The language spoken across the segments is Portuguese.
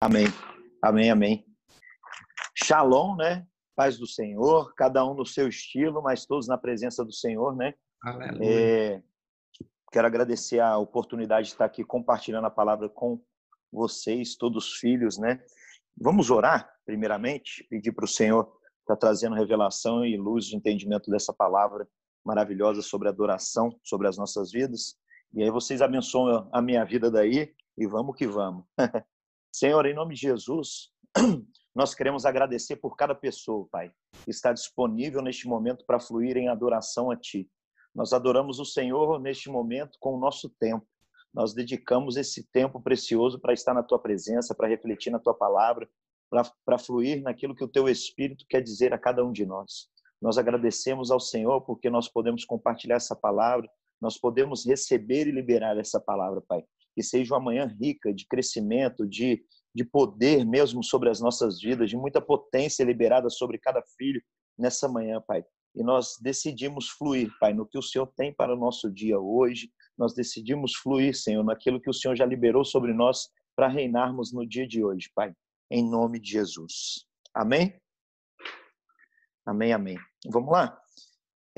Amém. Amém, amém. Shalom, né? Paz do Senhor, cada um no seu estilo, mas todos na presença do Senhor, né? É, quero agradecer a oportunidade de estar aqui compartilhando a palavra com vocês, todos os filhos, né? Vamos orar, primeiramente, pedir para o Senhor estar trazendo revelação e luz de entendimento dessa palavra maravilhosa sobre adoração, sobre as nossas vidas. E aí vocês abençoam a minha vida daí e vamos que vamos. Senhor, em nome de Jesus, nós queremos agradecer por cada pessoa, Pai, que está disponível neste momento para fluir em adoração a Ti. Nós adoramos o Senhor neste momento com o nosso tempo. Nós dedicamos esse tempo precioso para estar na Tua presença, para refletir na Tua palavra, para fluir naquilo que o Teu Espírito quer dizer a cada um de nós. Nós agradecemos ao Senhor porque nós podemos compartilhar essa palavra, nós podemos receber e liberar essa palavra, Pai que seja uma manhã rica de crescimento, de, de poder mesmo sobre as nossas vidas, de muita potência liberada sobre cada filho nessa manhã, Pai. E nós decidimos fluir, Pai, no que o Senhor tem para o nosso dia hoje. Nós decidimos fluir, Senhor, naquilo que o Senhor já liberou sobre nós para reinarmos no dia de hoje, Pai. Em nome de Jesus. Amém? Amém, amém. Vamos lá?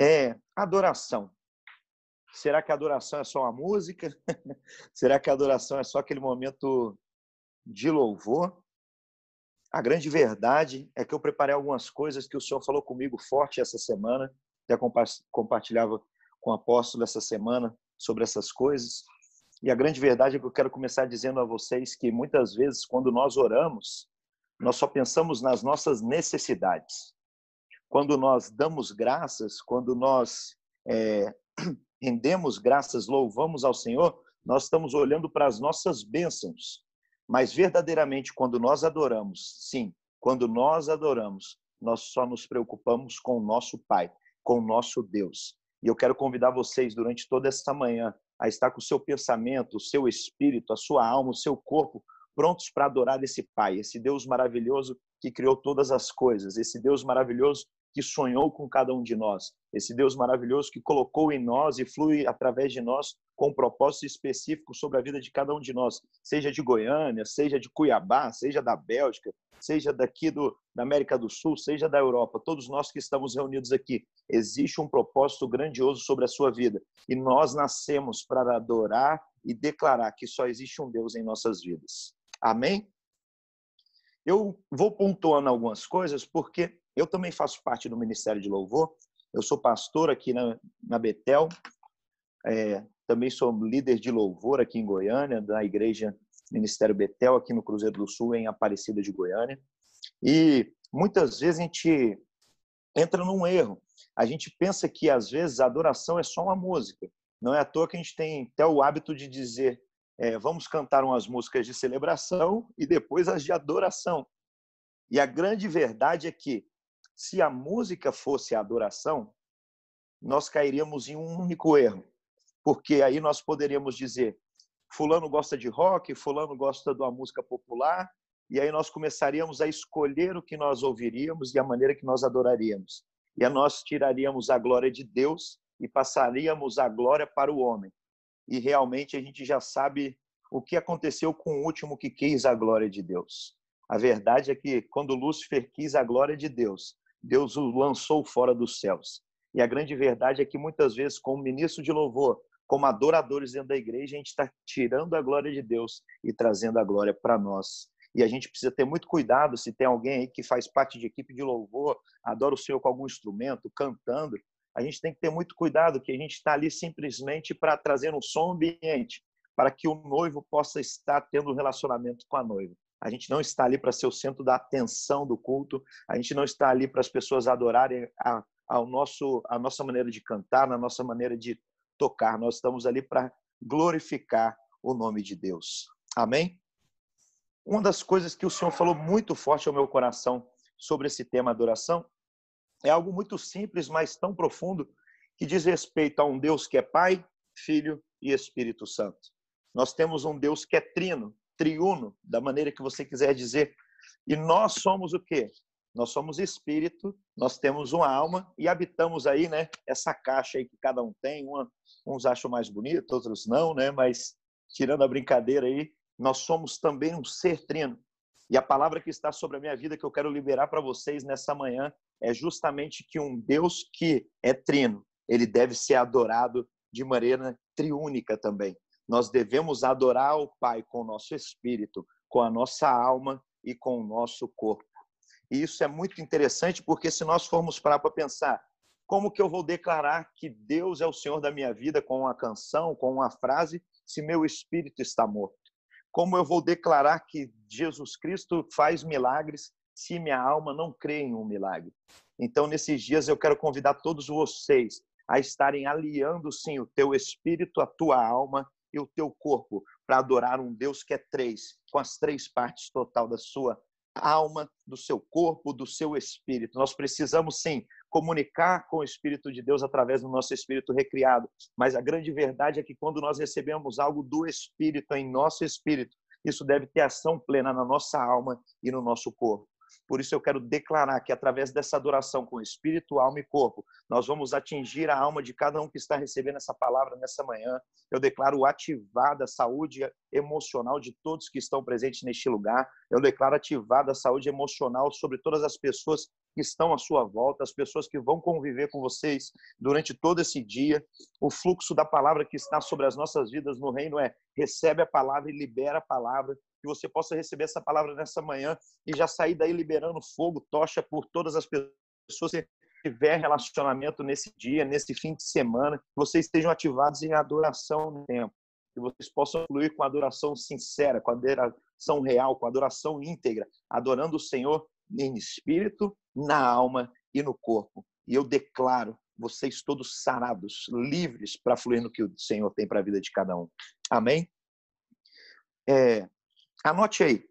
É, adoração. Será que a adoração é só uma música? Será que a adoração é só aquele momento de louvor? A grande verdade é que eu preparei algumas coisas que o Senhor falou comigo forte essa semana, até compartilhava com o apóstolo essa semana sobre essas coisas. E a grande verdade é que eu quero começar dizendo a vocês que muitas vezes, quando nós oramos, nós só pensamos nas nossas necessidades. Quando nós damos graças, quando nós é, rendemos graças, louvamos ao Senhor, nós estamos olhando para as nossas bênçãos. Mas verdadeiramente, quando nós adoramos, sim, quando nós adoramos, nós só nos preocupamos com o nosso Pai, com o nosso Deus. E eu quero convidar vocês durante toda esta manhã a estar com o seu pensamento, o seu espírito, a sua alma, o seu corpo prontos para adorar esse Pai, esse Deus maravilhoso que criou todas as coisas, esse Deus maravilhoso que sonhou com cada um de nós, esse Deus maravilhoso que colocou em nós e flui através de nós com um propósito específico sobre a vida de cada um de nós, seja de Goiânia, seja de Cuiabá, seja da Bélgica, seja daqui do, da América do Sul, seja da Europa, todos nós que estamos reunidos aqui, existe um propósito grandioso sobre a sua vida e nós nascemos para adorar e declarar que só existe um Deus em nossas vidas. Amém? Eu vou pontuando algumas coisas porque eu também faço parte do Ministério de Louvor. Eu sou pastor aqui na, na Betel. É, também sou líder de louvor aqui em Goiânia, da igreja Ministério Betel, aqui no Cruzeiro do Sul, em Aparecida de Goiânia. E muitas vezes a gente entra num erro. A gente pensa que, às vezes, a adoração é só uma música. Não é à toa que a gente tem até o hábito de dizer é, vamos cantar umas músicas de celebração e depois as de adoração. E a grande verdade é que se a música fosse a adoração, nós cairíamos em um único erro, porque aí nós poderíamos dizer: Fulano gosta de rock, Fulano gosta de uma música popular, e aí nós começaríamos a escolher o que nós ouviríamos e a maneira que nós adoraríamos. E nós tiraríamos a glória de Deus e passaríamos a glória para o homem. E realmente a gente já sabe o que aconteceu com o último que quis a glória de Deus. A verdade é que quando Lúcifer quis a glória de Deus, Deus o lançou fora dos céus. E a grande verdade é que muitas vezes, como ministro de louvor, como adoradores dentro da igreja, a gente está tirando a glória de Deus e trazendo a glória para nós. E a gente precisa ter muito cuidado se tem alguém aí que faz parte de equipe de louvor, adora o Senhor com algum instrumento, cantando. A gente tem que ter muito cuidado que a gente está ali simplesmente para trazer um som ambiente, para que o noivo possa estar tendo um relacionamento com a noiva. A gente não está ali para ser o centro da atenção do culto. A gente não está ali para as pessoas adorarem a, ao nosso, a nossa maneira de cantar, na nossa maneira de tocar. Nós estamos ali para glorificar o nome de Deus. Amém? Uma das coisas que o Senhor falou muito forte ao meu coração sobre esse tema adoração é algo muito simples, mas tão profundo, que diz respeito a um Deus que é Pai, Filho e Espírito Santo. Nós temos um Deus que é trino, triuno, da maneira que você quiser dizer. E nós somos o quê? Nós somos espírito, nós temos uma alma e habitamos aí, né? Essa caixa aí que cada um tem, uma, uns acham mais bonito, outros não, né? Mas tirando a brincadeira aí, nós somos também um ser trino. E a palavra que está sobre a minha vida que eu quero liberar para vocês nessa manhã é justamente que um Deus que é trino, ele deve ser adorado de maneira triúnica também. Nós devemos adorar o Pai com o nosso espírito, com a nossa alma e com o nosso corpo. E isso é muito interessante porque se nós formos parar para pensar, como que eu vou declarar que Deus é o Senhor da minha vida com uma canção, com uma frase, se meu espírito está morto? Como eu vou declarar que Jesus Cristo faz milagres se minha alma não crê em um milagre? Então, nesses dias, eu quero convidar todos vocês a estarem aliando, sim, o teu espírito, a tua alma e o teu corpo para adorar um Deus que é três, com as três partes total da sua alma, do seu corpo, do seu espírito. Nós precisamos, sim, comunicar com o Espírito de Deus através do nosso espírito recriado. Mas a grande verdade é que quando nós recebemos algo do Espírito em nosso espírito, isso deve ter ação plena na nossa alma e no nosso corpo. Por isso eu quero declarar que através dessa adoração com espírito, alma e corpo, nós vamos atingir a alma de cada um que está recebendo essa palavra nessa manhã. Eu declaro ativada a saúde emocional de todos que estão presentes neste lugar. Eu declaro ativada a saúde emocional sobre todas as pessoas que estão à sua volta, as pessoas que vão conviver com vocês durante todo esse dia. O fluxo da palavra que está sobre as nossas vidas no reino é recebe a palavra e libera a palavra que você possa receber essa palavra nessa manhã e já sair daí liberando fogo, tocha por todas as pessoas que tiver relacionamento nesse dia, nesse fim de semana, que vocês estejam ativados em adoração no tempo, que vocês possam fluir com adoração sincera, com adoração real, com adoração íntegra, adorando o Senhor em espírito, na alma e no corpo. E eu declaro vocês todos sarados, livres para fluir no que o Senhor tem para a vida de cada um. Amém? É, Anote aí.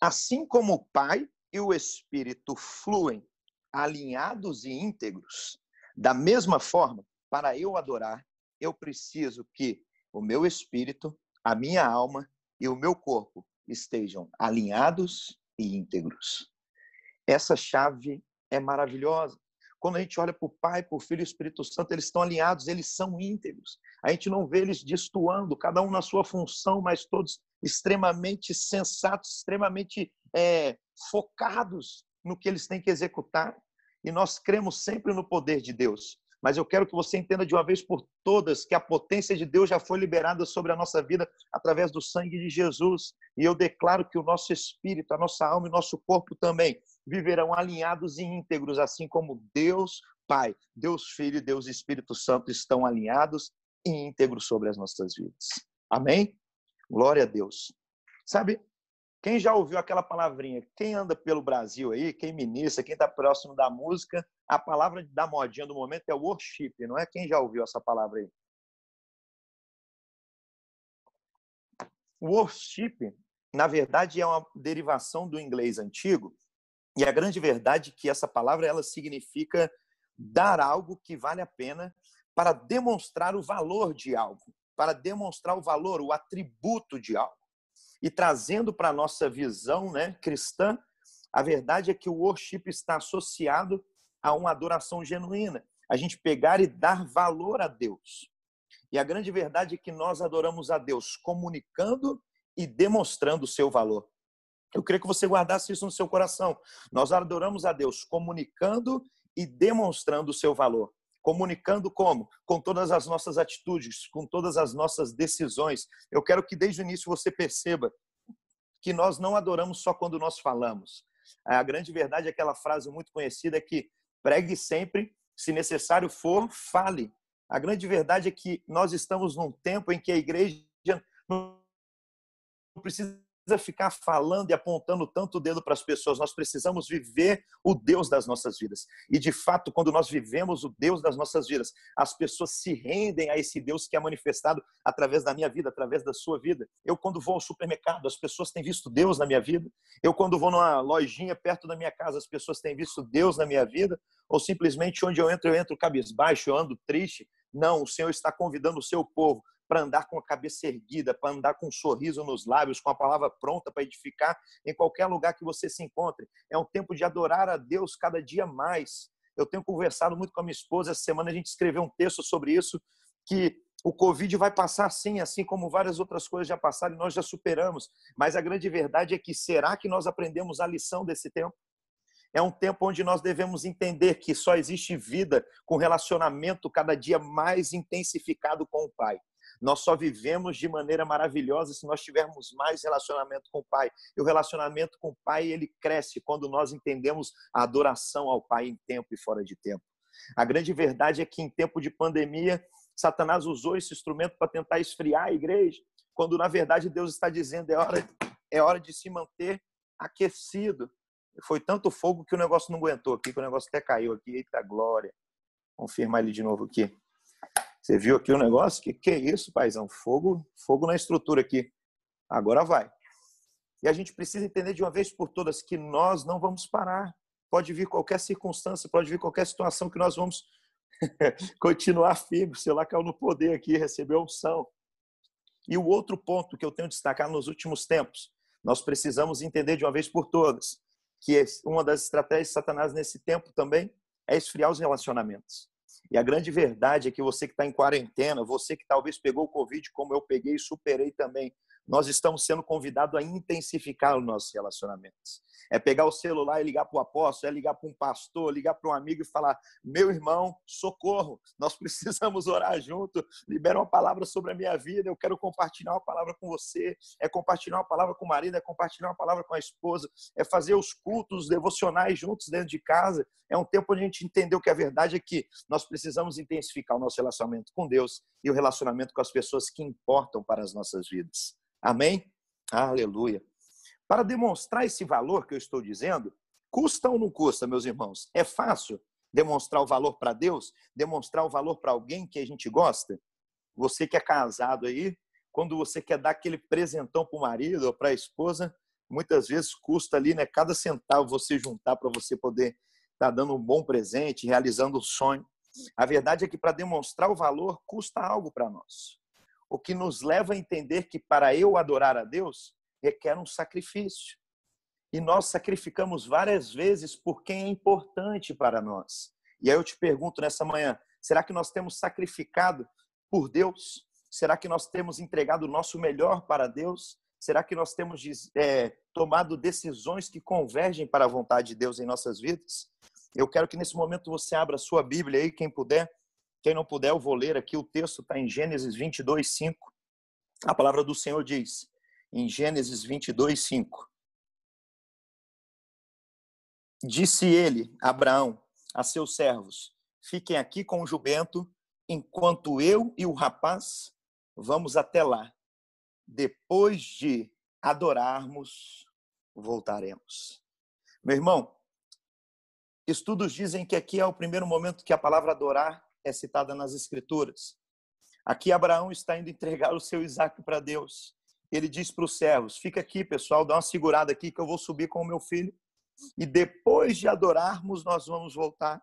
Assim como o Pai e o Espírito fluem alinhados e íntegros, da mesma forma, para eu adorar, eu preciso que o meu espírito, a minha alma e o meu corpo estejam alinhados e íntegros. Essa chave é maravilhosa. Quando a gente olha para o Pai, para o Filho e o Espírito Santo, eles estão alinhados, eles são íntegros. A gente não vê eles destoando, cada um na sua função, mas todos extremamente sensatos, extremamente é, focados no que eles têm que executar. E nós cremos sempre no poder de Deus. Mas eu quero que você entenda de uma vez por todas que a potência de Deus já foi liberada sobre a nossa vida através do sangue de Jesus. E eu declaro que o nosso espírito, a nossa alma e o nosso corpo também viverão alinhados e íntegros, assim como Deus Pai, Deus Filho e Deus Espírito Santo estão alinhados e íntegros sobre as nossas vidas. Amém? Glória a Deus. Sabe, quem já ouviu aquela palavrinha? Quem anda pelo Brasil aí, quem ministra, quem está próximo da música, a palavra da modinha do momento é worship, não é? Quem já ouviu essa palavra aí? Worship, na verdade, é uma derivação do inglês antigo, e a grande verdade é que essa palavra ela significa dar algo que vale a pena para demonstrar o valor de algo para demonstrar o valor, o atributo de algo. E trazendo para a nossa visão né, cristã, a verdade é que o worship está associado a uma adoração genuína. A gente pegar e dar valor a Deus. E a grande verdade é que nós adoramos a Deus comunicando e demonstrando o seu valor. Eu queria que você guardasse isso no seu coração. Nós adoramos a Deus comunicando e demonstrando o seu valor. Comunicando como? Com todas as nossas atitudes, com todas as nossas decisões. Eu quero que desde o início você perceba que nós não adoramos só quando nós falamos. A grande verdade é aquela frase muito conhecida que pregue sempre, se necessário for, fale. A grande verdade é que nós estamos num tempo em que a igreja não precisa ficar falando e apontando tanto o dedo para as pessoas, nós precisamos viver o Deus das nossas vidas. E de fato, quando nós vivemos o Deus das nossas vidas, as pessoas se rendem a esse Deus que é manifestado através da minha vida, através da sua vida. Eu, quando vou ao supermercado, as pessoas têm visto Deus na minha vida. Eu, quando vou numa lojinha perto da minha casa, as pessoas têm visto Deus na minha vida. Ou simplesmente onde eu entro, eu entro cabisbaixo, eu ando triste. Não, o Senhor está convidando o seu povo para andar com a cabeça erguida, para andar com um sorriso nos lábios, com a palavra pronta para edificar em qualquer lugar que você se encontre. É um tempo de adorar a Deus cada dia mais. Eu tenho conversado muito com a minha esposa, essa semana a gente escreveu um texto sobre isso, que O Covid vai passar sim, assim como várias outras coisas já passaram e nós já superamos. Mas a grande verdade é que será que nós aprendemos a lição desse tempo? É um tempo onde nós devemos entender que só existe vida com relacionamento cada dia mais intensificado com o Pai. Nós só vivemos de maneira maravilhosa se nós tivermos mais relacionamento com o Pai. E o relacionamento com o Pai, ele cresce quando nós entendemos a adoração ao Pai em tempo e fora de tempo. A grande verdade é que em tempo de pandemia, Satanás usou esse instrumento para tentar esfriar a igreja, quando na verdade Deus está dizendo é hora, é hora de se manter aquecido. Foi tanto fogo que o negócio não aguentou aqui, que o negócio até caiu aqui. Eita glória. Confirmar ele de novo aqui. Você viu aqui o negócio? Que que é isso, paizão? Fogo, fogo na estrutura aqui. Agora vai. E a gente precisa entender de uma vez por todas que nós não vamos parar. Pode vir qualquer circunstância, pode vir qualquer situação que nós vamos continuar firme. Sei lá, caiu no poder aqui, recebeu unção. E o outro ponto que eu tenho destacado nos últimos tempos, nós precisamos entender de uma vez por todas que uma das estratégias de Satanás nesse tempo também é esfriar os relacionamentos. E a grande verdade é que você que está em quarentena, você que talvez pegou o Covid como eu peguei e superei também, nós estamos sendo convidados a intensificar os nossos relacionamentos. É pegar o celular e ligar para o apóstolo, é ligar para um pastor, ligar para um amigo e falar: meu irmão, socorro, nós precisamos orar junto, libera uma palavra sobre a minha vida, eu quero compartilhar uma palavra com você, é compartilhar uma palavra com o marido, é compartilhar uma palavra com a esposa, é fazer os cultos devocionais juntos dentro de casa. É um tempo onde a gente entendeu que a verdade é que nós precisamos intensificar o nosso relacionamento com Deus e o relacionamento com as pessoas que importam para as nossas vidas. Amém? Aleluia. Para demonstrar esse valor que eu estou dizendo, custa ou não custa, meus irmãos? É fácil demonstrar o valor para Deus? Demonstrar o valor para alguém que a gente gosta? Você que é casado aí, quando você quer dar aquele presentão para o marido ou para a esposa, muitas vezes custa ali, né, cada centavo você juntar para você poder estar tá dando um bom presente, realizando o sonho. A verdade é que para demonstrar o valor custa algo para nós o que nos leva a entender que para eu adorar a Deus requer um sacrifício. E nós sacrificamos várias vezes por quem é importante para nós. E aí eu te pergunto nessa manhã: será que nós temos sacrificado por Deus? Será que nós temos entregado o nosso melhor para Deus? Será que nós temos é, tomado decisões que convergem para a vontade de Deus em nossas vidas? Eu quero que nesse momento você abra a sua Bíblia aí, quem puder, quem não puder, eu vou ler aqui. O texto está em Gênesis 22, 5. A palavra do Senhor diz, em Gênesis 22, 5. Disse ele, Abraão, a seus servos: Fiquem aqui com o jumento, enquanto eu e o rapaz vamos até lá. Depois de adorarmos, voltaremos. Meu irmão, estudos dizem que aqui é o primeiro momento que a palavra adorar é citada nas Escrituras. Aqui Abraão está indo entregar o seu Isaac para Deus. Ele diz para os servos: Fica aqui, pessoal, dá uma segurada aqui que eu vou subir com o meu filho. E depois de adorarmos, nós vamos voltar.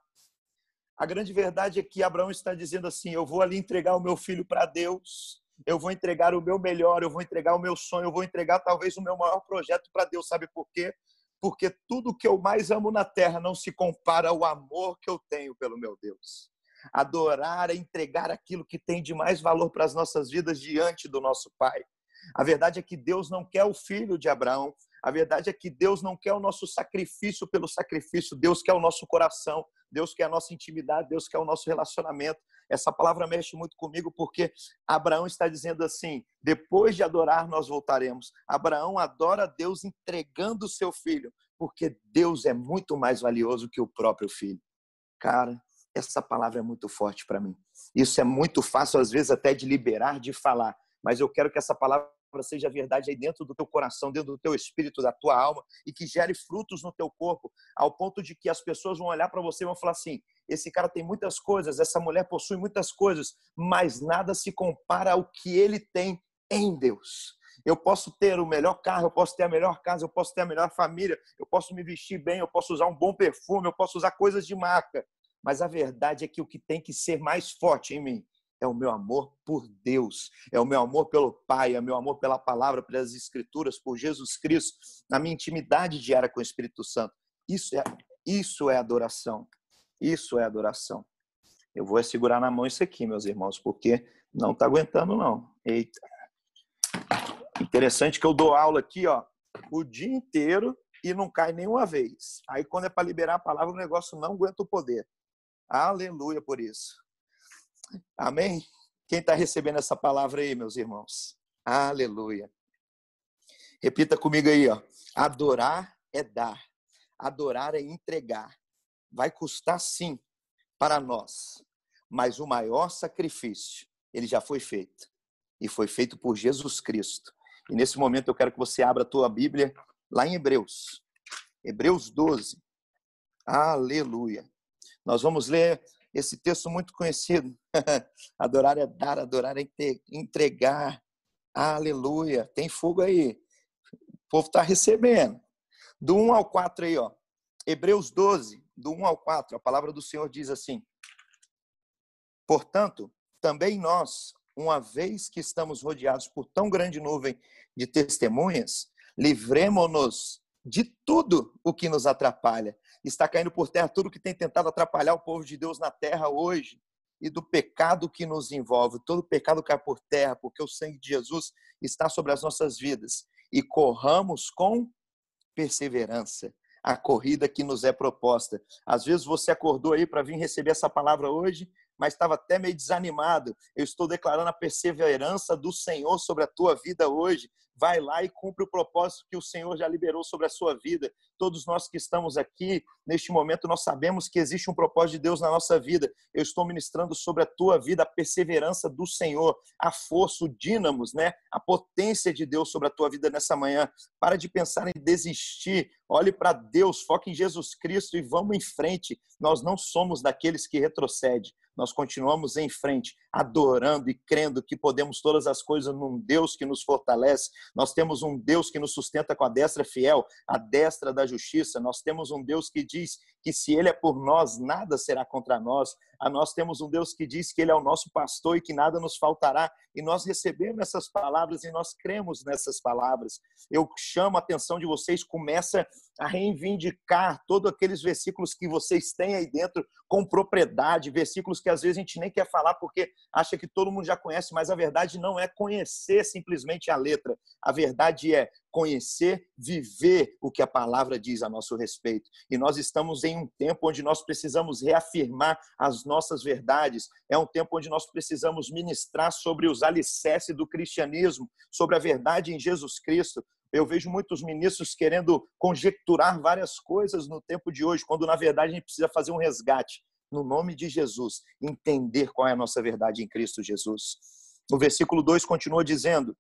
A grande verdade é que Abraão está dizendo assim: Eu vou ali entregar o meu filho para Deus. Eu vou entregar o meu melhor, eu vou entregar o meu sonho, eu vou entregar talvez o meu maior projeto para Deus. Sabe por quê? Porque tudo que eu mais amo na terra não se compara ao amor que eu tenho pelo meu Deus adorar, entregar aquilo que tem de mais valor para as nossas vidas diante do nosso Pai. A verdade é que Deus não quer o filho de Abraão, a verdade é que Deus não quer o nosso sacrifício pelo sacrifício, Deus quer o nosso coração, Deus quer a nossa intimidade, Deus quer o nosso relacionamento. Essa palavra mexe muito comigo porque Abraão está dizendo assim: depois de adorar, nós voltaremos. Abraão adora Deus entregando o seu filho, porque Deus é muito mais valioso que o próprio filho. Cara, essa palavra é muito forte para mim. Isso é muito fácil, às vezes, até de liberar, de falar, mas eu quero que essa palavra seja verdade aí dentro do teu coração, dentro do teu espírito, da tua alma e que gere frutos no teu corpo, ao ponto de que as pessoas vão olhar para você e vão falar assim: esse cara tem muitas coisas, essa mulher possui muitas coisas, mas nada se compara ao que ele tem em Deus. Eu posso ter o melhor carro, eu posso ter a melhor casa, eu posso ter a melhor família, eu posso me vestir bem, eu posso usar um bom perfume, eu posso usar coisas de marca, mas a verdade é que o que tem que ser mais forte em mim é o meu amor por Deus, é o meu amor pelo Pai, é o meu amor pela palavra, pelas Escrituras, por Jesus Cristo, na minha intimidade diária com o Espírito Santo. Isso é, isso é adoração. Isso é adoração. Eu vou segurar na mão isso aqui, meus irmãos, porque não está aguentando, não. Eita. Interessante que eu dou aula aqui, ó, o dia inteiro e não cai nenhuma vez. Aí, quando é para liberar a palavra, o negócio não aguenta o poder. Aleluia por isso. Amém? Quem está recebendo essa palavra aí, meus irmãos? Aleluia. Repita comigo aí, ó. Adorar é dar. Adorar é entregar. Vai custar sim para nós, mas o maior sacrifício, ele já foi feito. E foi feito por Jesus Cristo. E nesse momento eu quero que você abra a tua Bíblia lá em Hebreus. Hebreus 12. Aleluia. Nós vamos ler esse texto muito conhecido. adorar é dar, adorar é entregar. Aleluia. Tem fogo aí. O povo está recebendo. Do 1 ao 4 aí, ó. Hebreus 12, do 1 ao 4, a palavra do Senhor diz assim: Portanto, também nós, uma vez que estamos rodeados por tão grande nuvem de testemunhas, livremos-nos de tudo o que nos atrapalha. Está caindo por terra tudo que tem tentado atrapalhar o povo de Deus na terra hoje e do pecado que nos envolve. Todo pecado cai por terra, porque o sangue de Jesus está sobre as nossas vidas e corramos com perseverança a corrida que nos é proposta. Às vezes você acordou aí para vir receber essa palavra hoje, mas estava até meio desanimado. Eu estou declarando a perseverança do Senhor sobre a tua vida hoje. Vai lá e cumpre o propósito que o Senhor já liberou sobre a sua vida. Todos nós que estamos aqui, neste momento, nós sabemos que existe um propósito de Deus na nossa vida. Eu estou ministrando sobre a tua vida a perseverança do Senhor, a força, o dínamos, né? A potência de Deus sobre a tua vida nessa manhã. Para de pensar em desistir. Olhe para Deus, foque em Jesus Cristo e vamos em frente. Nós não somos daqueles que retrocedem nós continuamos em frente, adorando e crendo que podemos todas as coisas num Deus que nos fortalece. Nós temos um Deus que nos sustenta com a destra fiel, a destra da justiça. Nós temos um Deus que diz que se Ele é por nós, nada será contra nós. A nós temos um Deus que diz que Ele é o nosso pastor e que nada nos faltará. E nós recebemos essas palavras e nós cremos nessas palavras. Eu chamo a atenção de vocês, começa a reivindicar todos aqueles versículos que vocês têm aí dentro com propriedade, versículos que às vezes a gente nem quer falar porque acha que todo mundo já conhece, mas a verdade não é conhecer simplesmente a letra. A verdade é conhecer, viver o que a palavra diz a nosso respeito. E nós estamos em um tempo onde nós precisamos reafirmar as nossas verdades, é um tempo onde nós precisamos ministrar sobre os alicerces do cristianismo, sobre a verdade em Jesus Cristo. Eu vejo muitos ministros querendo conjecturar várias coisas no tempo de hoje, quando na verdade a gente precisa fazer um resgate no nome de Jesus, entender qual é a nossa verdade em Cristo Jesus. O versículo 2 continua dizendo: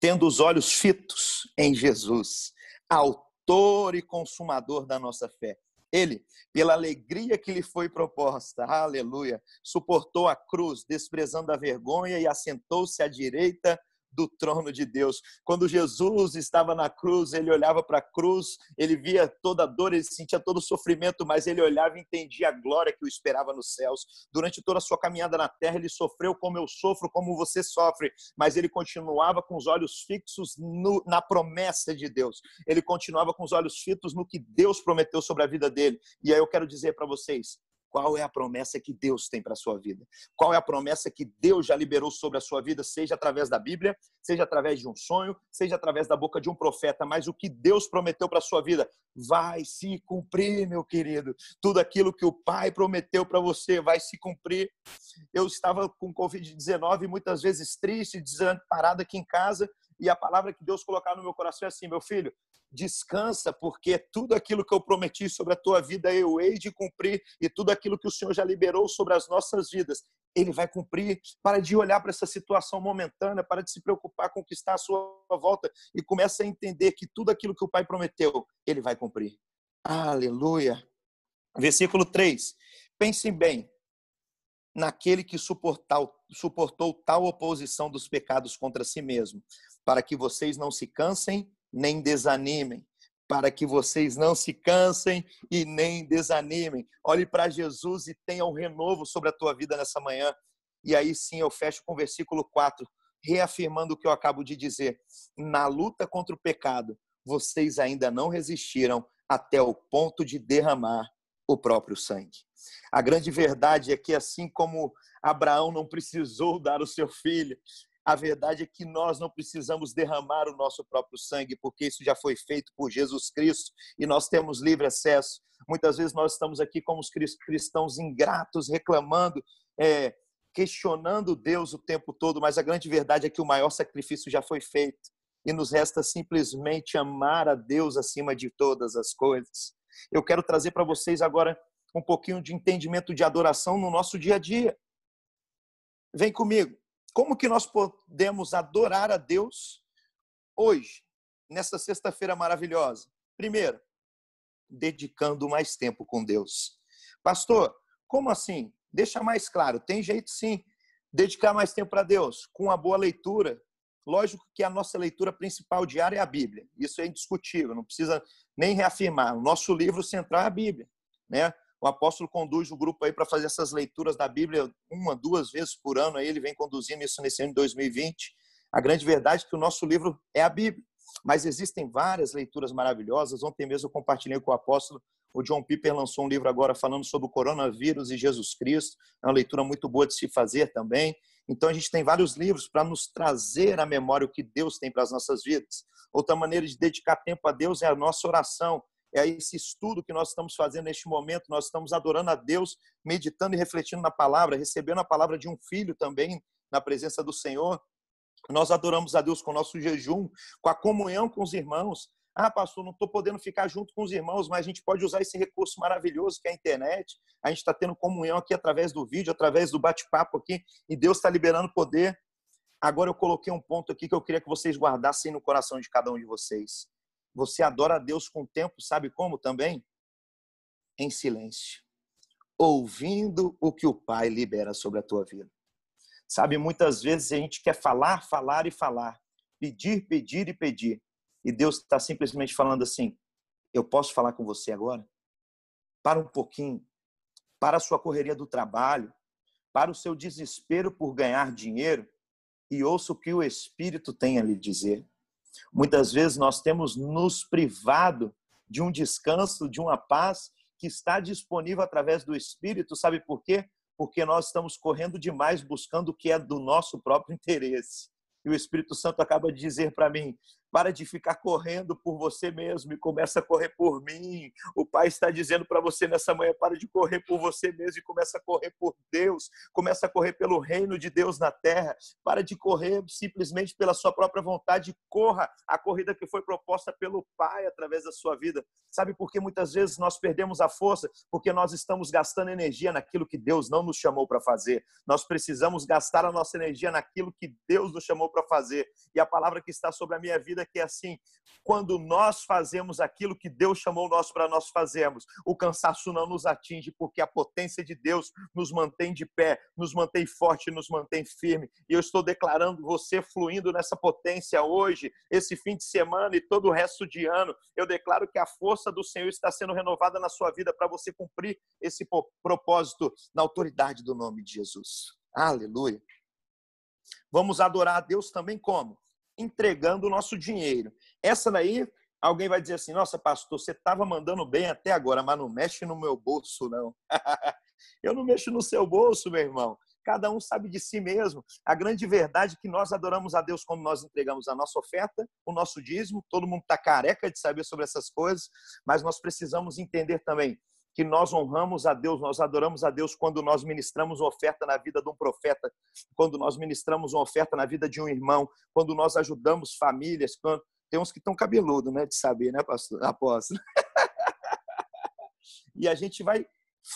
tendo os olhos fitos em Jesus, autor e consumador da nossa fé. Ele, pela alegria que lhe foi proposta, aleluia, suportou a cruz, desprezando a vergonha e assentou-se à direita do trono de Deus. Quando Jesus estava na cruz, ele olhava para a cruz, ele via toda a dor, ele sentia todo o sofrimento, mas ele olhava e entendia a glória que o esperava nos céus. Durante toda a sua caminhada na terra, ele sofreu como eu sofro, como você sofre, mas ele continuava com os olhos fixos no, na promessa de Deus. Ele continuava com os olhos fitos no que Deus prometeu sobre a vida dele. E aí eu quero dizer para vocês, qual é a promessa que Deus tem para a sua vida? Qual é a promessa que Deus já liberou sobre a sua vida, seja através da Bíblia, seja através de um sonho, seja através da boca de um profeta, mas o que Deus prometeu para a sua vida vai se cumprir, meu querido. Tudo aquilo que o Pai prometeu para você vai se cumprir. Eu estava com Covid-19 muitas vezes triste, desamparado aqui em casa, e a palavra que Deus colocar no meu coração é assim, meu filho, descansa, porque tudo aquilo que eu prometi sobre a tua vida eu hei de cumprir, e tudo aquilo que o Senhor já liberou sobre as nossas vidas, Ele vai cumprir. Para de olhar para essa situação momentânea, para de se preocupar com o que está à sua volta, e começa a entender que tudo aquilo que o Pai prometeu, Ele vai cumprir. Aleluia. Versículo 3. Pensem bem, naquele que suportou, suportou tal oposição dos pecados contra si mesmo, para que vocês não se cansem nem desanimem, para que vocês não se cansem e nem desanimem. Olhe para Jesus e tenha um renovo sobre a tua vida nessa manhã. E aí sim eu fecho com o versículo 4, reafirmando o que eu acabo de dizer. Na luta contra o pecado, vocês ainda não resistiram até o ponto de derramar o próprio sangue. A grande verdade é que, assim como Abraão não precisou dar o seu filho, a verdade é que nós não precisamos derramar o nosso próprio sangue, porque isso já foi feito por Jesus Cristo e nós temos livre acesso. Muitas vezes nós estamos aqui como os cristãos ingratos, reclamando, é, questionando Deus o tempo todo, mas a grande verdade é que o maior sacrifício já foi feito e nos resta simplesmente amar a Deus acima de todas as coisas. Eu quero trazer para vocês agora um pouquinho de entendimento de adoração no nosso dia a dia. Vem comigo. Como que nós podemos adorar a Deus hoje, nessa sexta-feira maravilhosa? Primeiro, dedicando mais tempo com Deus. Pastor, como assim? Deixa mais claro. Tem jeito sim. Dedicar mais tempo para Deus, com uma boa leitura. Lógico que a nossa leitura principal diária é a Bíblia. Isso é indiscutível, não precisa nem reafirmar. O nosso livro central é a Bíblia, né? O apóstolo conduz o grupo aí para fazer essas leituras da Bíblia uma, duas vezes por ano. Aí ele vem conduzindo isso nesse ano de 2020. A grande verdade é que o nosso livro é a Bíblia. Mas existem várias leituras maravilhosas. Ontem mesmo eu compartilhei com o apóstolo. O John Piper lançou um livro agora falando sobre o coronavírus e Jesus Cristo. É uma leitura muito boa de se fazer também. Então a gente tem vários livros para nos trazer à memória o que Deus tem para as nossas vidas. Outra maneira de dedicar tempo a Deus é a nossa oração é esse estudo que nós estamos fazendo neste momento, nós estamos adorando a Deus, meditando e refletindo na palavra, recebendo a palavra de um filho também na presença do Senhor. Nós adoramos a Deus com o nosso jejum, com a comunhão com os irmãos. Ah, pastor, não estou podendo ficar junto com os irmãos, mas a gente pode usar esse recurso maravilhoso que é a internet. A gente está tendo comunhão aqui através do vídeo, através do bate-papo aqui, e Deus está liberando poder. Agora eu coloquei um ponto aqui que eu queria que vocês guardassem no coração de cada um de vocês. Você adora a Deus com o tempo, sabe como também? Em silêncio, ouvindo o que o Pai libera sobre a tua vida. Sabe, muitas vezes a gente quer falar, falar e falar, pedir, pedir e pedir. E Deus está simplesmente falando assim: Eu posso falar com você agora? Para um pouquinho, para a sua correria do trabalho, para o seu desespero por ganhar dinheiro, e ouça o que o Espírito tem a lhe dizer. Muitas vezes nós temos nos privado de um descanso, de uma paz que está disponível através do Espírito, sabe por quê? Porque nós estamos correndo demais buscando o que é do nosso próprio interesse. E o Espírito Santo acaba de dizer para mim: para de ficar correndo por você mesmo e começa a correr por mim. O Pai está dizendo para você nessa manhã: para de correr por você mesmo e começa a correr por Deus. Começa a correr pelo reino de Deus na terra. Para de correr simplesmente pela sua própria vontade. Corra a corrida que foi proposta pelo Pai através da sua vida. Sabe por que muitas vezes nós perdemos a força? Porque nós estamos gastando energia naquilo que Deus não nos chamou para fazer. Nós precisamos gastar a nossa energia naquilo que Deus nos chamou para fazer. E a palavra que está sobre a minha vida vida que é assim, quando nós fazemos aquilo que Deus chamou nós para nós fazermos, o cansaço não nos atinge, porque a potência de Deus nos mantém de pé, nos mantém forte, nos mantém firme. E eu estou declarando você fluindo nessa potência hoje, esse fim de semana e todo o resto de ano. Eu declaro que a força do Senhor está sendo renovada na sua vida para você cumprir esse propósito na autoridade do nome de Jesus. Aleluia. Vamos adorar a Deus também como? Entregando o nosso dinheiro. Essa daí, alguém vai dizer assim: nossa, pastor, você estava mandando bem até agora, mas não mexe no meu bolso, não. Eu não mexo no seu bolso, meu irmão. Cada um sabe de si mesmo. A grande verdade é que nós adoramos a Deus quando nós entregamos a nossa oferta, o nosso dízimo. Todo mundo está careca de saber sobre essas coisas, mas nós precisamos entender também que nós honramos a Deus, nós adoramos a Deus quando nós ministramos uma oferta na vida de um profeta, quando nós ministramos uma oferta na vida de um irmão, quando nós ajudamos famílias, quando... tem uns que estão cabeludo, né, de saber, né, pastor, apóstolo. e a gente vai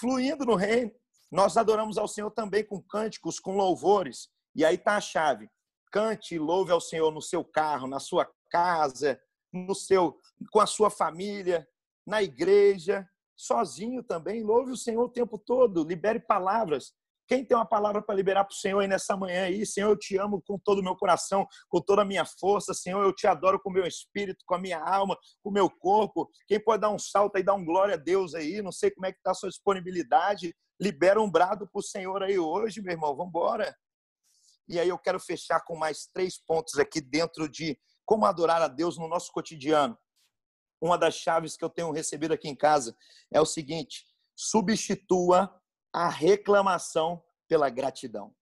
fluindo no reino. Nós adoramos ao Senhor também com cânticos, com louvores. E aí está a chave. Cante e louve ao Senhor no seu carro, na sua casa, no seu com a sua família, na igreja, sozinho também. Louve o Senhor o tempo todo, libere palavras. Quem tem uma palavra para liberar para o Senhor aí nessa manhã aí? Senhor, eu te amo com todo o meu coração, com toda a minha força. Senhor, eu te adoro com o meu espírito, com a minha alma, com o meu corpo. Quem pode dar um salto e dar um glória a Deus aí? Não sei como é que está a sua disponibilidade. Libera um brado para o Senhor aí hoje, meu irmão. Vamos embora. E aí eu quero fechar com mais três pontos aqui dentro de como adorar a Deus no nosso cotidiano uma das chaves que eu tenho recebido aqui em casa é o seguinte: Substitua a reclamação pela gratidão.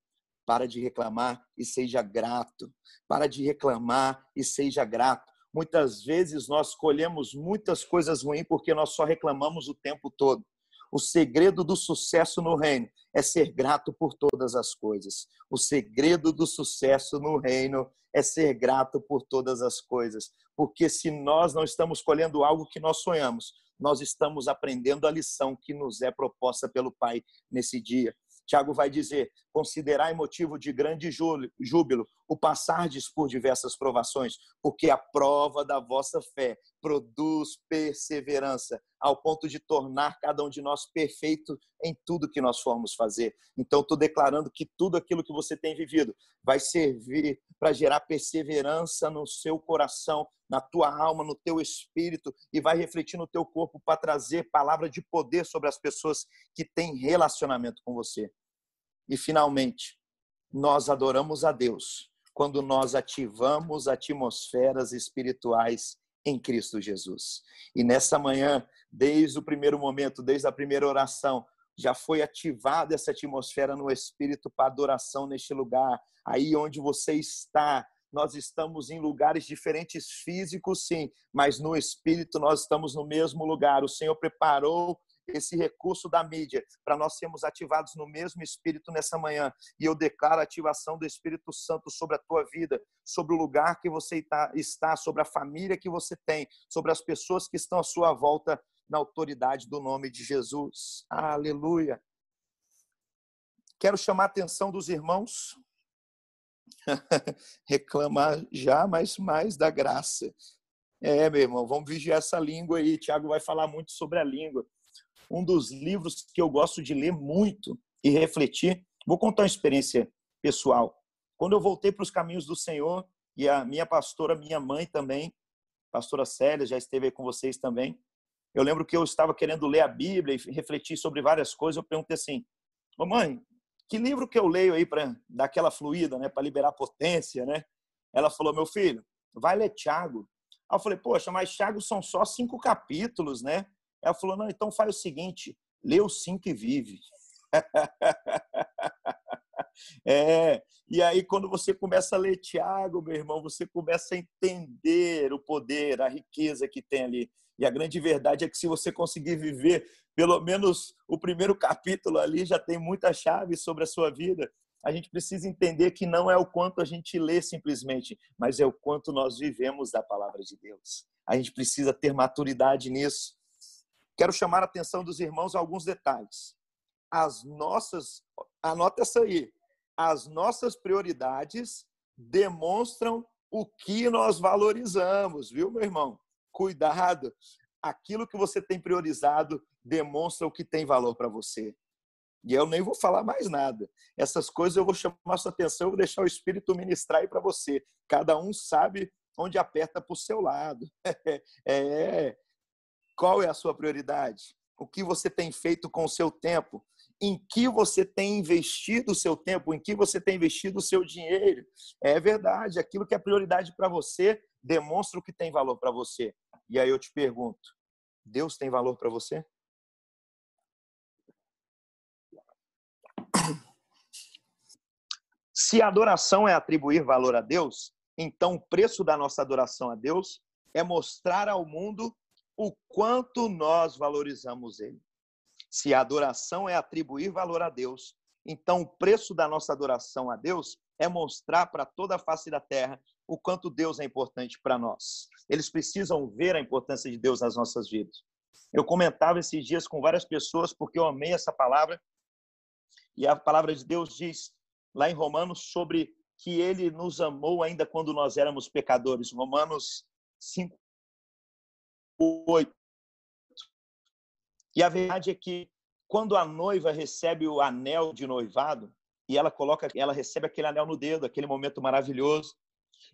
Para de reclamar e seja grato. Para de reclamar e seja grato. Muitas vezes nós colhemos muitas coisas ruins porque nós só reclamamos o tempo todo. O segredo do sucesso no reino é ser grato por todas as coisas. O segredo do sucesso no reino é ser grato por todas as coisas. Porque se nós não estamos colhendo algo que nós sonhamos, nós estamos aprendendo a lição que nos é proposta pelo Pai nesse dia. Tiago vai dizer: considerai motivo de grande júbilo o passardes por diversas provações, porque a prova da vossa fé produz perseverança, ao ponto de tornar cada um de nós perfeito em tudo que nós formos fazer. Então, estou declarando que tudo aquilo que você tem vivido vai servir para gerar perseverança no seu coração, na tua alma, no teu espírito e vai refletir no teu corpo para trazer palavra de poder sobre as pessoas que têm relacionamento com você. E finalmente, nós adoramos a Deus quando nós ativamos atmosferas espirituais em Cristo Jesus. E nessa manhã, desde o primeiro momento, desde a primeira oração, já foi ativada essa atmosfera no espírito para adoração neste lugar. Aí onde você está, nós estamos em lugares diferentes físicos, sim, mas no espírito nós estamos no mesmo lugar. O Senhor preparou esse recurso da mídia para nós sermos ativados no mesmo espírito nessa manhã. E eu declaro a ativação do Espírito Santo sobre a tua vida, sobre o lugar que você está, sobre a família que você tem, sobre as pessoas que estão à sua volta, na autoridade do nome de Jesus. Aleluia. Quero chamar a atenção dos irmãos. Reclamar já, mas mais da graça. É, meu irmão, vamos vigiar essa língua aí. Tiago vai falar muito sobre a língua um dos livros que eu gosto de ler muito e refletir. Vou contar uma experiência pessoal. Quando eu voltei para os caminhos do Senhor, e a minha pastora, minha mãe também, pastora Célia, já esteve aí com vocês também. Eu lembro que eu estava querendo ler a Bíblia e refletir sobre várias coisas. Eu perguntei assim: Ô mãe, que livro que eu leio aí para dar aquela fluida, né, para liberar potência, né? Ela falou: meu filho, vai ler Tiago. Aí eu falei: poxa, mas Tiago são só cinco capítulos, né? Ela falou: não, então faz o seguinte, lê o cinco e vive. É, e aí quando você começa a ler Tiago, meu irmão, você começa a entender o poder, a riqueza que tem ali. E a grande verdade é que se você conseguir viver pelo menos o primeiro capítulo ali, já tem muita chave sobre a sua vida. A gente precisa entender que não é o quanto a gente lê simplesmente, mas é o quanto nós vivemos da palavra de Deus. A gente precisa ter maturidade nisso. Quero chamar a atenção dos irmãos a alguns detalhes. As nossas, anota essa aí, as nossas prioridades demonstram o que nós valorizamos, viu, meu irmão? Cuidado, aquilo que você tem priorizado demonstra o que tem valor para você. E eu nem vou falar mais nada. Essas coisas eu vou chamar sua atenção, eu vou deixar o Espírito ministrar aí para você. Cada um sabe onde aperta para o seu lado. é, qual é a sua prioridade? O que você tem feito com o seu tempo? Em que você tem investido o seu tempo? Em que você tem investido o seu dinheiro? É verdade, aquilo que é prioridade para você demonstra o que tem valor para você. E aí eu te pergunto: Deus tem valor para você? Se a adoração é atribuir valor a Deus, então o preço da nossa adoração a Deus é mostrar ao mundo o quanto nós valorizamos Ele. Se a adoração é atribuir valor a Deus, então o preço da nossa adoração a Deus é mostrar para toda a face da terra o quanto Deus é importante para nós. Eles precisam ver a importância de Deus nas nossas vidas. Eu comentava esses dias com várias pessoas porque eu amei essa palavra. E a palavra de Deus diz lá em Romanos sobre que ele nos amou ainda quando nós éramos pecadores. Romanos 5, 8. E a verdade é que quando a noiva recebe o anel de noivado e ela coloca, ela recebe aquele anel no dedo, aquele momento maravilhoso,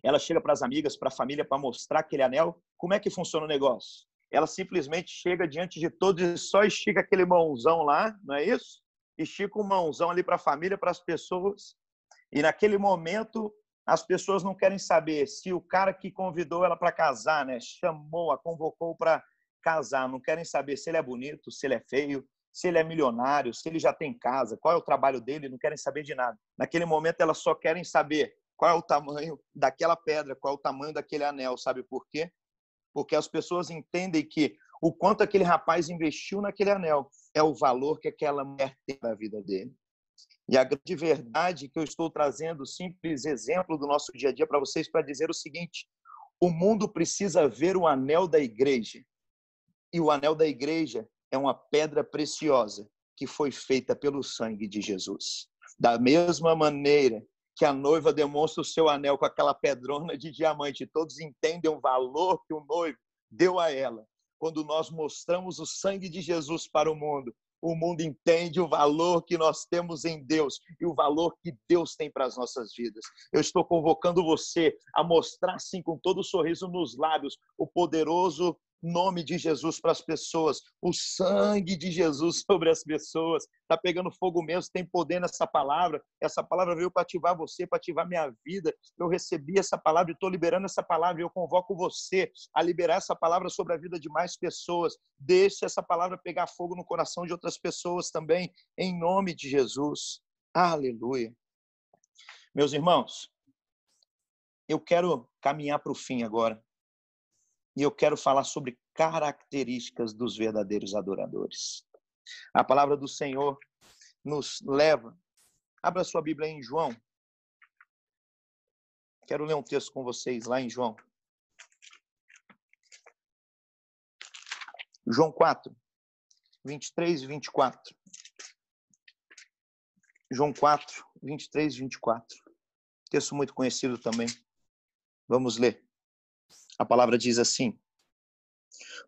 ela chega para as amigas, para a família para mostrar aquele anel. Como é que funciona o negócio? Ela simplesmente chega diante de todos e só estica aquele mãozão lá, não é isso? Estica um mãozão ali para a família, para as pessoas. E naquele momento as pessoas não querem saber se o cara que convidou ela para casar, né, chamou, a convocou para casar, não querem saber se ele é bonito, se ele é feio, se ele é milionário, se ele já tem casa, qual é o trabalho dele, não querem saber de nada. Naquele momento, elas só querem saber qual é o tamanho daquela pedra, qual é o tamanho daquele anel. Sabe por quê? Porque as pessoas entendem que o quanto aquele rapaz investiu naquele anel é o valor que aquela mulher tem na vida dele. E a grande verdade que eu estou trazendo, simples exemplo do nosso dia a dia para vocês, para dizer o seguinte: o mundo precisa ver o anel da igreja. E o anel da igreja é uma pedra preciosa que foi feita pelo sangue de Jesus. Da mesma maneira que a noiva demonstra o seu anel com aquela pedrona de diamante, todos entendem o valor que o noivo deu a ela. Quando nós mostramos o sangue de Jesus para o mundo, o mundo entende o valor que nós temos em Deus e o valor que Deus tem para as nossas vidas. Eu estou convocando você a mostrar, assim, com todo o sorriso nos lábios, o poderoso nome de Jesus para as pessoas, o sangue de Jesus sobre as pessoas. Está pegando fogo mesmo, tem poder nessa palavra. Essa palavra veio para ativar você, para ativar minha vida. Eu recebi essa palavra estou liberando essa palavra. Eu convoco você a liberar essa palavra sobre a vida de mais pessoas. Deixe essa palavra pegar fogo no coração de outras pessoas também, em nome de Jesus. Aleluia. Meus irmãos, eu quero caminhar para o fim agora e eu quero falar sobre características dos verdadeiros adoradores. A palavra do Senhor nos leva. Abra sua Bíblia em João. Quero ler um texto com vocês lá em João. João 4, 23 e 24. João 4, 23 e 24. Texto muito conhecido também. Vamos ler. A palavra diz assim: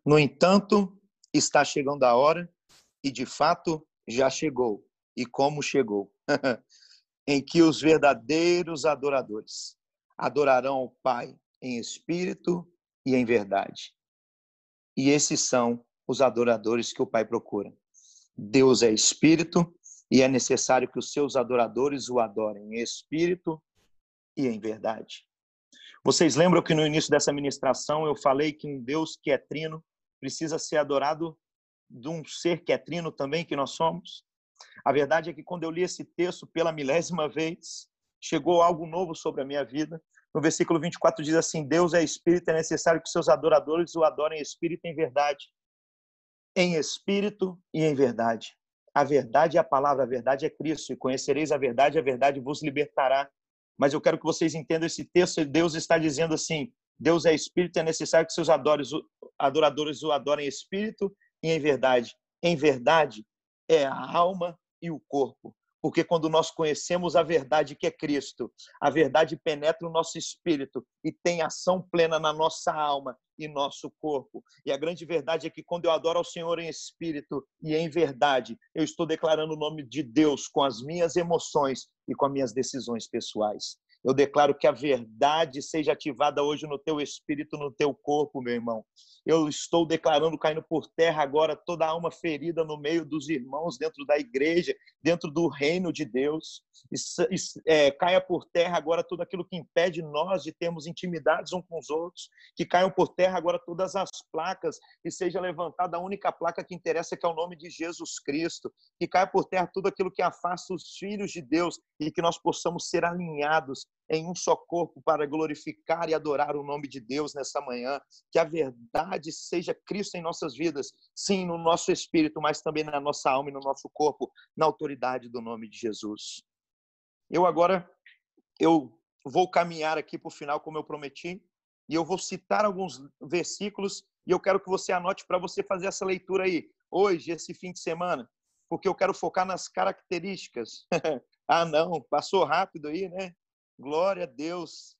No entanto, está chegando a hora, e de fato já chegou, e como chegou, em que os verdadeiros adoradores adorarão o Pai em espírito e em verdade. E esses são os adoradores que o Pai procura. Deus é espírito e é necessário que os seus adoradores o adorem em espírito e em verdade. Vocês lembram que no início dessa ministração eu falei que um Deus que é trino precisa ser adorado de um ser que é trino também, que nós somos? A verdade é que quando eu li esse texto pela milésima vez, chegou algo novo sobre a minha vida. No versículo 24 diz assim: Deus é espírito, é necessário que seus adoradores o adorem em espírito e em verdade. Em espírito e em verdade. A verdade é a palavra, a verdade é Cristo, e conhecereis a verdade, a verdade vos libertará mas eu quero que vocês entendam esse texto. Deus está dizendo assim: Deus é espírito, é necessário que seus adoradores o adorem em espírito e em verdade. Em verdade é a alma e o corpo. Porque quando nós conhecemos a verdade que é Cristo, a verdade penetra o nosso espírito e tem ação plena na nossa alma e nosso corpo. E a grande verdade é que quando eu adoro ao Senhor em espírito e em verdade, eu estou declarando o nome de Deus com as minhas emoções e com as minhas decisões pessoais. Eu declaro que a verdade seja ativada hoje no teu espírito, no teu corpo, meu irmão. Eu estou declarando caindo por terra agora toda alma ferida no meio dos irmãos, dentro da igreja, dentro do reino de Deus. É, caia por terra agora tudo aquilo que impede nós de termos intimidades uns com os outros. Que caiam por terra agora todas as placas e seja levantada a única placa que interessa, que é o nome de Jesus Cristo. Que caia por terra tudo aquilo que afasta os filhos de Deus e que nós possamos ser alinhados em um só corpo para glorificar e adorar o nome de Deus nessa manhã. Que a verdade seja Cristo em nossas vidas, sim, no nosso espírito, mas também na nossa alma e no nosso corpo, na autoridade do nome de Jesus. Eu agora eu vou caminhar aqui para o final, como eu prometi, e eu vou citar alguns versículos e eu quero que você anote para você fazer essa leitura aí, hoje, esse fim de semana, porque eu quero focar nas características. ah, não, passou rápido aí, né? Glória a Deus.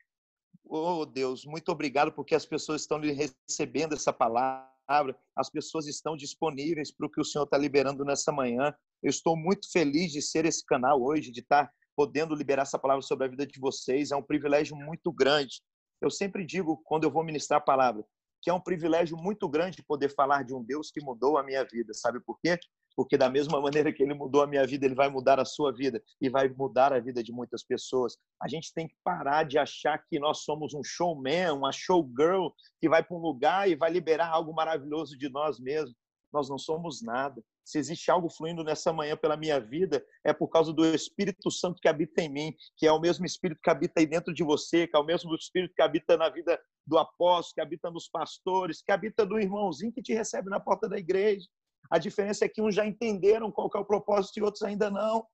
Oh, Deus, muito obrigado porque as pessoas estão recebendo essa palavra, as pessoas estão disponíveis para o que o Senhor está liberando nessa manhã. Eu estou muito feliz de ser esse canal hoje, de estar podendo liberar essa palavra sobre a vida de vocês. É um privilégio muito grande. Eu sempre digo, quando eu vou ministrar a palavra, que é um privilégio muito grande poder falar de um Deus que mudou a minha vida. Sabe por quê? Porque da mesma maneira que ele mudou a minha vida, ele vai mudar a sua vida e vai mudar a vida de muitas pessoas. A gente tem que parar de achar que nós somos um showman, uma showgirl que vai para um lugar e vai liberar algo maravilhoso de nós mesmos. nós não somos nada. Se existe algo fluindo nessa manhã pela minha vida, é por causa do Espírito Santo que habita em mim, que é o mesmo Espírito que habita aí dentro de você, que é o mesmo Espírito que habita na vida do apóstolo, que habita nos pastores, que habita do irmãozinho que te recebe na porta da igreja. A diferença é que uns já entenderam qual é o propósito e outros ainda não.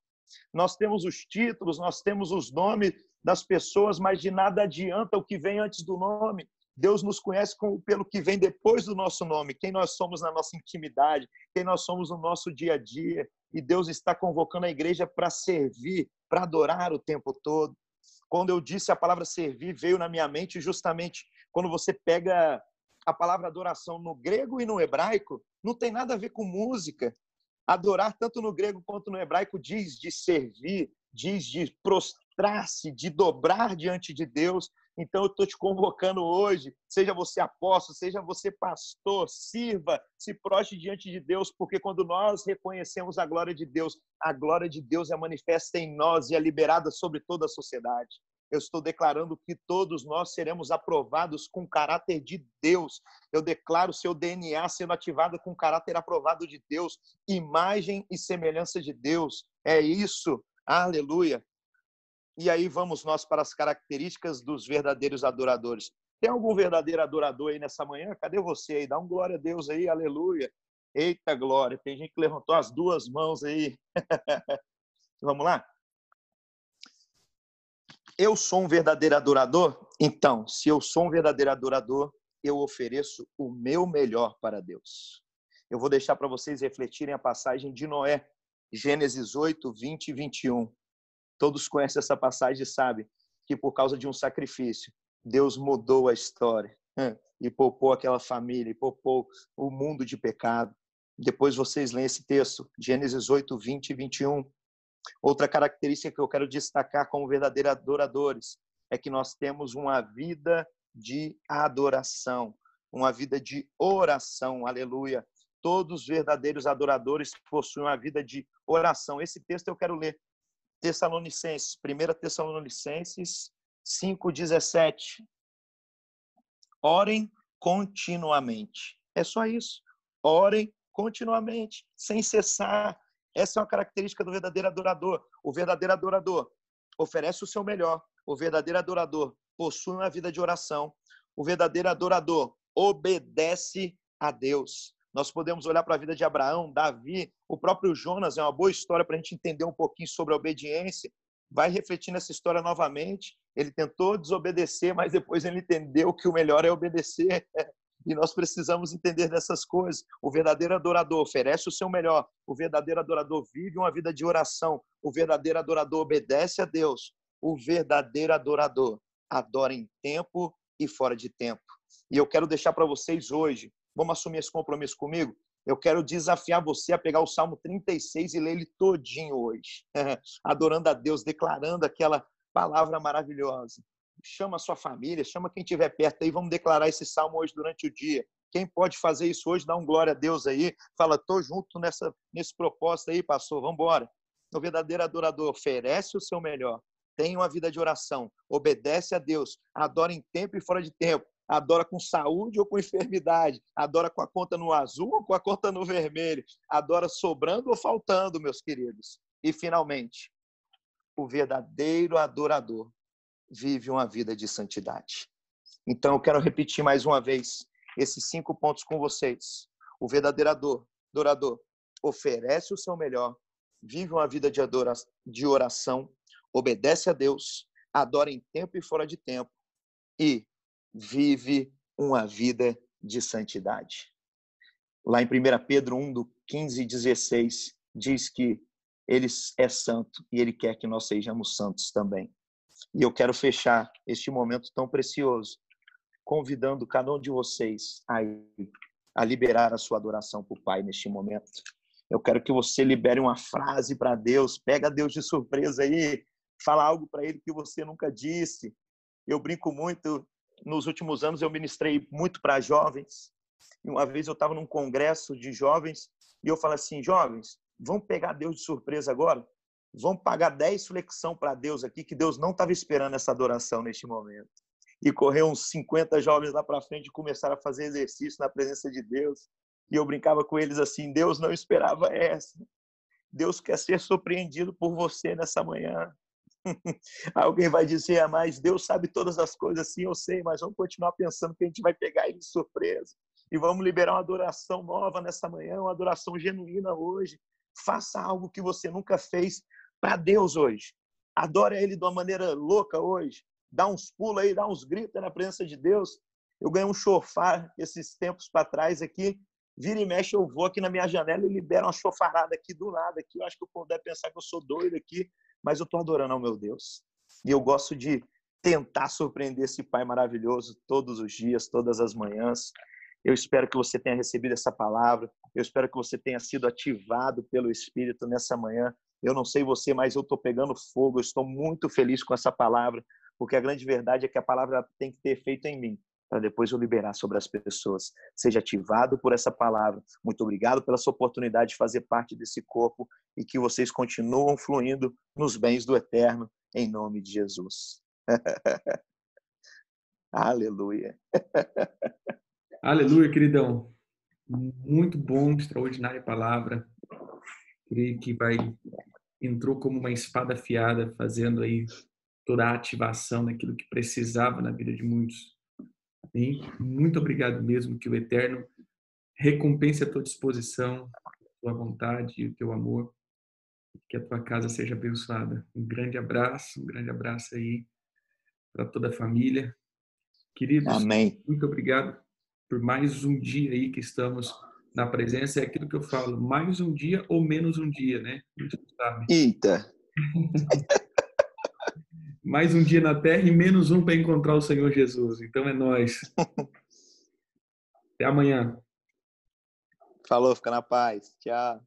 Nós temos os títulos, nós temos os nomes das pessoas, mas de nada adianta o que vem antes do nome. Deus nos conhece pelo que vem depois do nosso nome, quem nós somos na nossa intimidade, quem nós somos no nosso dia a dia. E Deus está convocando a igreja para servir, para adorar o tempo todo. Quando eu disse a palavra servir, veio na minha mente justamente quando você pega a palavra adoração no grego e no hebraico, não tem nada a ver com música. Adorar, tanto no grego quanto no hebraico, diz de servir, diz de prostrar-se, de dobrar diante de Deus. Então, eu estou te convocando hoje, seja você apóstolo, seja você pastor, sirva, se proste diante de Deus, porque quando nós reconhecemos a glória de Deus, a glória de Deus é manifesta em nós e é liberada sobre toda a sociedade. Eu estou declarando que todos nós seremos aprovados com caráter de Deus. Eu declaro seu DNA sendo ativado com caráter aprovado de Deus, imagem e semelhança de Deus. É isso. Aleluia. E aí vamos nós para as características dos verdadeiros adoradores. Tem algum verdadeiro adorador aí nessa manhã? Cadê você aí? Dá um glória a Deus aí, aleluia. Eita glória, tem gente que levantou as duas mãos aí. vamos lá? Eu sou um verdadeiro adorador? Então, se eu sou um verdadeiro adorador, eu ofereço o meu melhor para Deus. Eu vou deixar para vocês refletirem a passagem de Noé, Gênesis 8, 20 e 21. Todos conhecem essa passagem e sabem que por causa de um sacrifício, Deus mudou a história e poupou aquela família, e poupou o mundo de pecado. Depois vocês leem esse texto, Gênesis 8, 20 e 21. Outra característica que eu quero destacar como verdadeiros adoradores é que nós temos uma vida de adoração, uma vida de oração, aleluia. Todos os verdadeiros adoradores possuem uma vida de oração. Esse texto eu quero ler Tessalonicenses, 1 Tessalonicenses 5,17. Orem continuamente. É só isso. Orem continuamente, sem cessar. Essa é uma característica do verdadeiro adorador. O verdadeiro adorador oferece o seu melhor. O verdadeiro adorador possui uma vida de oração. O verdadeiro adorador obedece a Deus. Nós podemos olhar para a vida de Abraão, Davi, o próprio Jonas, é uma boa história para a gente entender um pouquinho sobre a obediência. Vai refletir nessa história novamente. Ele tentou desobedecer, mas depois ele entendeu que o melhor é obedecer. E nós precisamos entender dessas coisas. O verdadeiro adorador oferece o seu melhor. O verdadeiro adorador vive uma vida de oração. O verdadeiro adorador obedece a Deus. O verdadeiro adorador adora em tempo e fora de tempo. E eu quero deixar para vocês hoje Vamos assumir esse compromisso comigo? Eu quero desafiar você a pegar o Salmo 36 e ler ele todinho hoje, adorando a Deus, declarando aquela palavra maravilhosa. Chama a sua família, chama quem estiver perto aí, vamos declarar esse salmo hoje durante o dia. Quem pode fazer isso hoje, dá um glória a Deus aí. Fala, tô junto nessa, nesse propósito aí, pastor, vamos embora. O verdadeiro adorador oferece o seu melhor, tem uma vida de oração, obedece a Deus, adora em tempo e fora de tempo, adora com saúde ou com enfermidade, adora com a conta no azul ou com a conta no vermelho, adora sobrando ou faltando, meus queridos. E, finalmente, o verdadeiro adorador vive uma vida de santidade. Então, eu quero repetir mais uma vez esses cinco pontos com vocês. O verdadeiro adorador oferece o seu melhor, vive uma vida de, adoração, de oração, obedece a Deus, adora em tempo e fora de tempo e vive uma vida de santidade. Lá em 1 Pedro 1, do 15 e 16, diz que ele é santo e ele quer que nós sejamos santos também. E eu quero fechar este momento tão precioso, convidando cada um de vocês a, a liberar a sua adoração para o Pai neste momento. Eu quero que você libere uma frase para Deus, pega Deus de surpresa aí, fala algo para Ele que você nunca disse. Eu brinco muito nos últimos anos eu ministrei muito para jovens. E uma vez eu estava num congresso de jovens e eu falei assim, jovens, vamos pegar Deus de surpresa agora? Vamos pagar 10 flexão para Deus aqui, que Deus não estava esperando essa adoração neste momento. E correu uns 50 jovens lá para frente e começaram a fazer exercício na presença de Deus. E eu brincava com eles assim: Deus não esperava essa. Deus quer ser surpreendido por você nessa manhã. Alguém vai dizer, ah, mas Deus sabe todas as coisas, sim, eu sei, mas vamos continuar pensando que a gente vai pegar ele de surpresa. E vamos liberar uma adoração nova nessa manhã, uma adoração genuína hoje. Faça algo que você nunca fez para Deus hoje. Adore Ele de uma maneira louca hoje. Dá uns pulos aí, dá uns gritos na presença de Deus. Eu ganhei um chofar esses tempos para trás aqui. Vira e mexe, eu vou aqui na minha janela e libero uma chofarada aqui do nada. Aqui. Eu acho que o povo deve pensar que eu sou doido aqui, mas eu estou adorando ao meu Deus. E eu gosto de tentar surpreender esse Pai maravilhoso todos os dias, todas as manhãs. Eu espero que você tenha recebido essa palavra. Eu espero que você tenha sido ativado pelo Espírito nessa manhã. Eu não sei você, mas eu estou pegando fogo. Eu estou muito feliz com essa palavra, porque a grande verdade é que a palavra tem que ter efeito em mim, para depois eu liberar sobre as pessoas. Seja ativado por essa palavra. Muito obrigado pela sua oportunidade de fazer parte desse corpo e que vocês continuam fluindo nos bens do eterno, em nome de Jesus. Aleluia. Aleluia, queridão. Muito bom, extraordinária palavra. Creio que vai entrou como uma espada afiada, fazendo aí toda a ativação daquilo que precisava na vida de muitos. E muito obrigado mesmo que o Eterno recompense a tua disposição, a tua vontade e o teu amor. Que a tua casa seja abençoada. Um grande abraço, um grande abraço aí para toda a família. Queridos, Amém. muito obrigado por mais um dia aí que estamos na presença. É aquilo que eu falo, mais um dia ou menos um dia, né? sabe. Eita! mais um dia na terra e menos um para encontrar o Senhor Jesus. Então é nós. Até amanhã. Falou, fica na paz. Tchau.